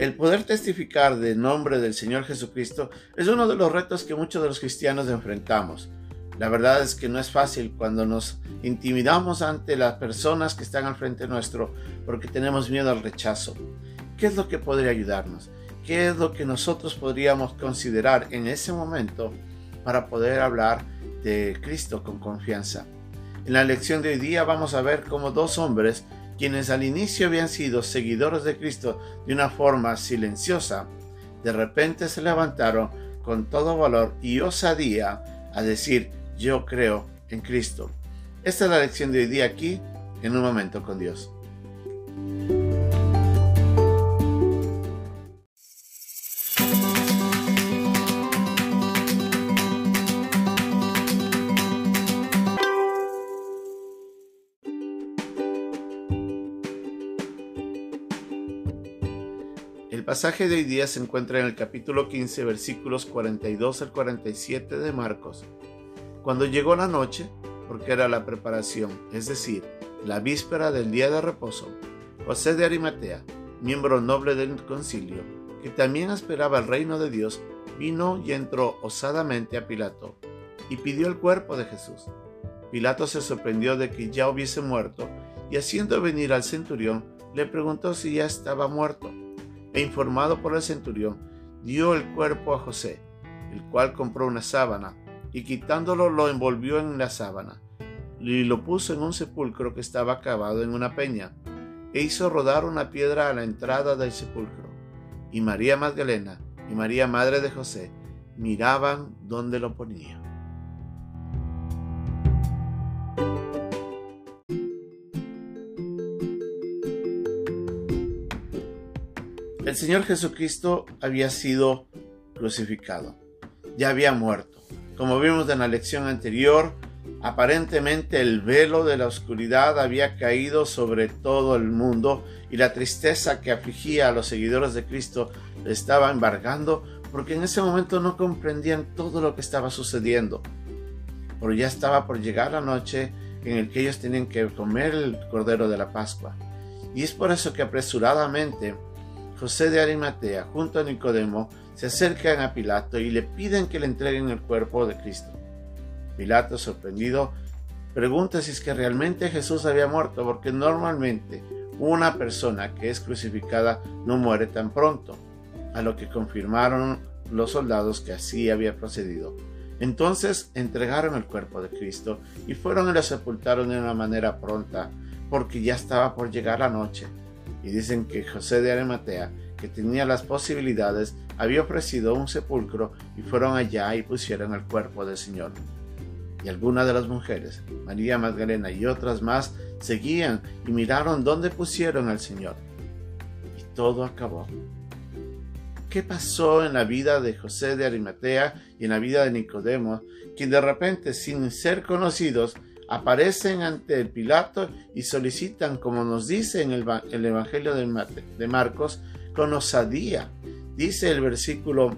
El poder testificar de nombre del Señor Jesucristo es uno de los retos que muchos de los cristianos enfrentamos. La verdad es que no es fácil cuando nos intimidamos ante las personas que están al frente nuestro porque tenemos miedo al rechazo. ¿Qué es lo que podría ayudarnos? ¿Qué es lo que nosotros podríamos considerar en ese momento para poder hablar de Cristo con confianza? En la lección de hoy día vamos a ver cómo dos hombres, quienes al inicio habían sido seguidores de Cristo de una forma silenciosa, de repente se levantaron con todo valor y osadía a decir, yo creo en Cristo. Esta es la lección de hoy día aquí, en un momento con Dios. Pasaje de hoy día se encuentra en el capítulo 15, versículos 42 al 47 de Marcos. Cuando llegó la noche, porque era la preparación, es decir, la víspera del día de reposo, José de Arimatea, miembro noble del concilio, que también esperaba el reino de Dios, vino y entró osadamente a Pilato y pidió el cuerpo de Jesús. Pilato se sorprendió de que ya hubiese muerto y haciendo venir al centurión, le preguntó si ya estaba muerto e informado por el centurión, dio el cuerpo a José, el cual compró una sábana, y quitándolo lo envolvió en la sábana, y lo puso en un sepulcro que estaba cavado en una peña, e hizo rodar una piedra a la entrada del sepulcro. Y María Magdalena y María Madre de José miraban dónde lo ponía. El Señor Jesucristo había sido crucificado, ya había muerto. Como vimos en la lección anterior, aparentemente el velo de la oscuridad había caído sobre todo el mundo y la tristeza que afligía a los seguidores de Cristo le estaba embargando porque en ese momento no comprendían todo lo que estaba sucediendo. Pero ya estaba por llegar la noche en el que ellos tenían que comer el cordero de la Pascua. Y es por eso que apresuradamente José de Arimatea junto a Nicodemo se acercan a Pilato y le piden que le entreguen el cuerpo de Cristo. Pilato, sorprendido, pregunta si es que realmente Jesús había muerto, porque normalmente una persona que es crucificada no muere tan pronto, a lo que confirmaron los soldados que así había procedido. Entonces entregaron el cuerpo de Cristo y fueron y lo sepultaron de una manera pronta, porque ya estaba por llegar la noche y dicen que José de Arimatea, que tenía las posibilidades, había ofrecido un sepulcro y fueron allá y pusieron el cuerpo del Señor. Y algunas de las mujeres, María Magdalena y otras más, seguían y miraron dónde pusieron al Señor. Y todo acabó. ¿Qué pasó en la vida de José de Arimatea y en la vida de Nicodemo, quien de repente, sin ser conocidos, aparecen ante el Pilato y solicitan, como nos dice en el, Evangelio de Marcos, con osadía. Dice el versículo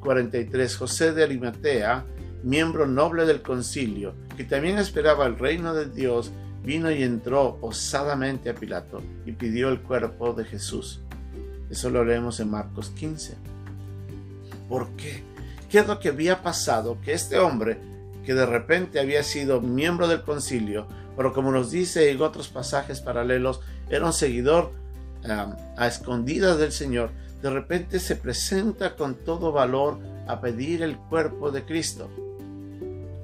43, José de Arimatea, miembro noble del concilio, que también esperaba el reino de Dios, vino y entró osadamente a Pilato y pidió el cuerpo de Jesús. Eso lo leemos en Marcos 15. ¿Por qué? ¿Qué es lo que había pasado? Que este hombre que de repente había sido miembro del concilio, pero como nos dice en otros pasajes paralelos, era un seguidor a escondidas del Señor, de repente se presenta con todo valor a pedir el cuerpo de Cristo.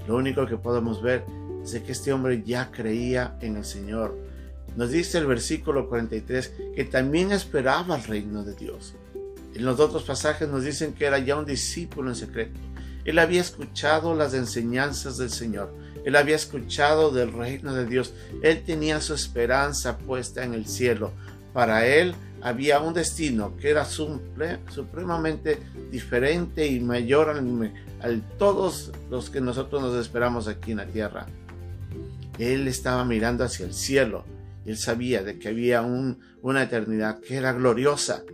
Lo único que podemos ver es que este hombre ya creía en el Señor. Nos dice el versículo 43 que también esperaba el reino de Dios. En los otros pasajes nos dicen que era ya un discípulo en secreto. Él había escuchado las enseñanzas del Señor. Él había escuchado del reino de Dios. Él tenía su esperanza puesta en el cielo. Para él había un destino que era supremamente diferente y mayor a todos los que nosotros nos esperamos aquí en la tierra. Él estaba mirando hacia el cielo. Él sabía de que había una eternidad que era gloriosa.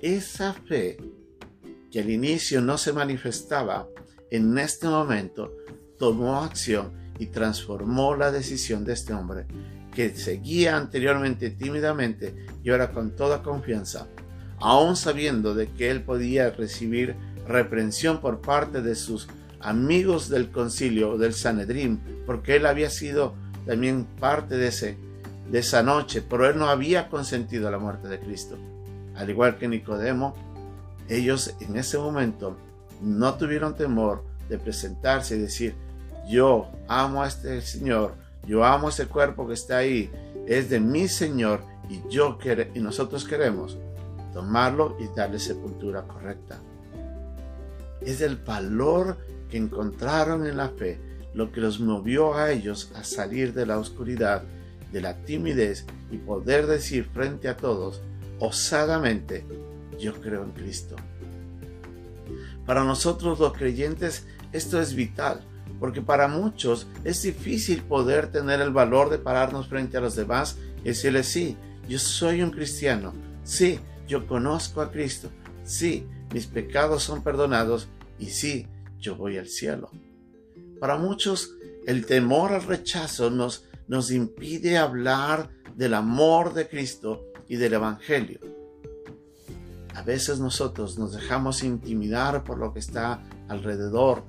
Esa fe que al inicio no se manifestaba, en este momento tomó acción y transformó la decisión de este hombre, que seguía anteriormente tímidamente y ahora con toda confianza. aún sabiendo de que él podía recibir reprensión por parte de sus amigos del concilio del Sanedrín, porque él había sido también parte de, ese, de esa noche, pero él no había consentido la muerte de Cristo. Al igual que Nicodemo, ellos en ese momento no tuvieron temor de presentarse y decir, yo amo a este Señor, yo amo ese cuerpo que está ahí, es de mi Señor y yo nosotros queremos tomarlo y darle sepultura correcta. Es el valor que encontraron en la fe lo que los movió a ellos a salir de la oscuridad, de la timidez y poder decir frente a todos, osadamente, yo creo en Cristo. Para nosotros los creyentes esto es vital, porque para muchos es difícil poder tener el valor de pararnos frente a los demás y decirles, sí, yo soy un cristiano, sí, yo conozco a Cristo, sí, mis pecados son perdonados y sí, yo voy al cielo. Para muchos, el temor al rechazo nos, nos impide hablar del amor de Cristo y del Evangelio. A veces nosotros nos dejamos intimidar por lo que está alrededor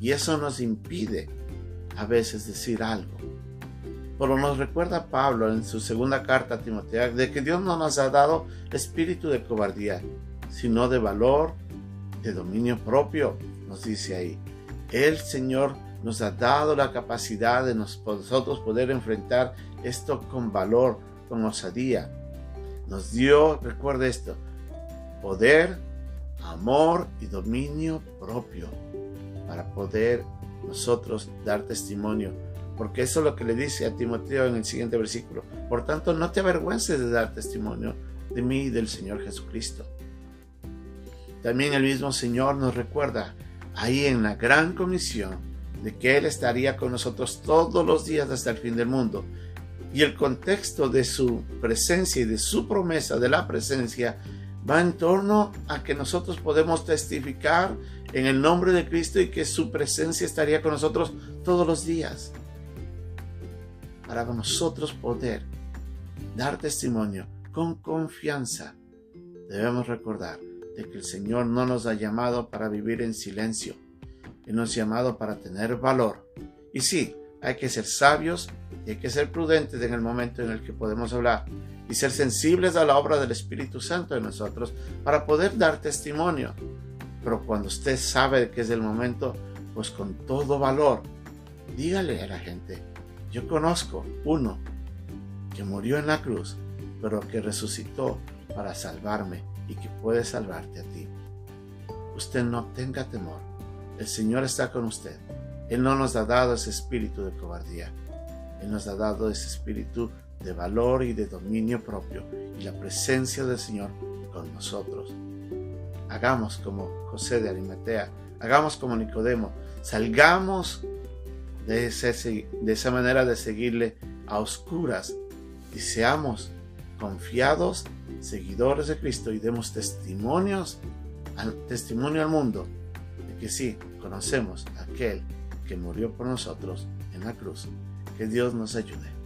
y eso nos impide a veces decir algo. Pero nos recuerda Pablo en su segunda carta a Timoteo de que Dios no nos ha dado espíritu de cobardía, sino de valor, de dominio propio, nos dice ahí. El Señor nos ha dado la capacidad de nosotros poder enfrentar esto con valor, con osadía. Nos dio, recuerde esto, poder, amor y dominio propio para poder nosotros dar testimonio. Porque eso es lo que le dice a Timoteo en el siguiente versículo. Por tanto, no te avergüences de dar testimonio de mí y del Señor Jesucristo. También el mismo Señor nos recuerda ahí en la gran comisión de que Él estaría con nosotros todos los días hasta el fin del mundo. Y el contexto de su presencia y de su promesa de la presencia va en torno a que nosotros podemos testificar en el nombre de Cristo y que su presencia estaría con nosotros todos los días. Para nosotros poder dar testimonio con confianza, debemos recordar de que el Señor no nos ha llamado para vivir en silencio, Él nos ha llamado para tener valor. Y sí, hay que ser sabios y hay que ser prudentes en el momento en el que podemos hablar y ser sensibles a la obra del Espíritu Santo en nosotros para poder dar testimonio. Pero cuando usted sabe que es el momento, pues con todo valor, dígale a la gente, yo conozco uno que murió en la cruz, pero que resucitó para salvarme y que puede salvarte a ti. Usted no tenga temor, el Señor está con usted. Él no nos ha dado ese espíritu de cobardía, Él nos ha dado ese espíritu de valor y de dominio propio y la presencia del Señor con nosotros. Hagamos como José de Arimatea, hagamos como Nicodemo, salgamos de, de esa manera de seguirle a oscuras y seamos confiados seguidores de Cristo y demos testimonios testimonio al mundo de que sí conocemos a aquel que murió por nosotros en la cruz. Que Dios nos ayude.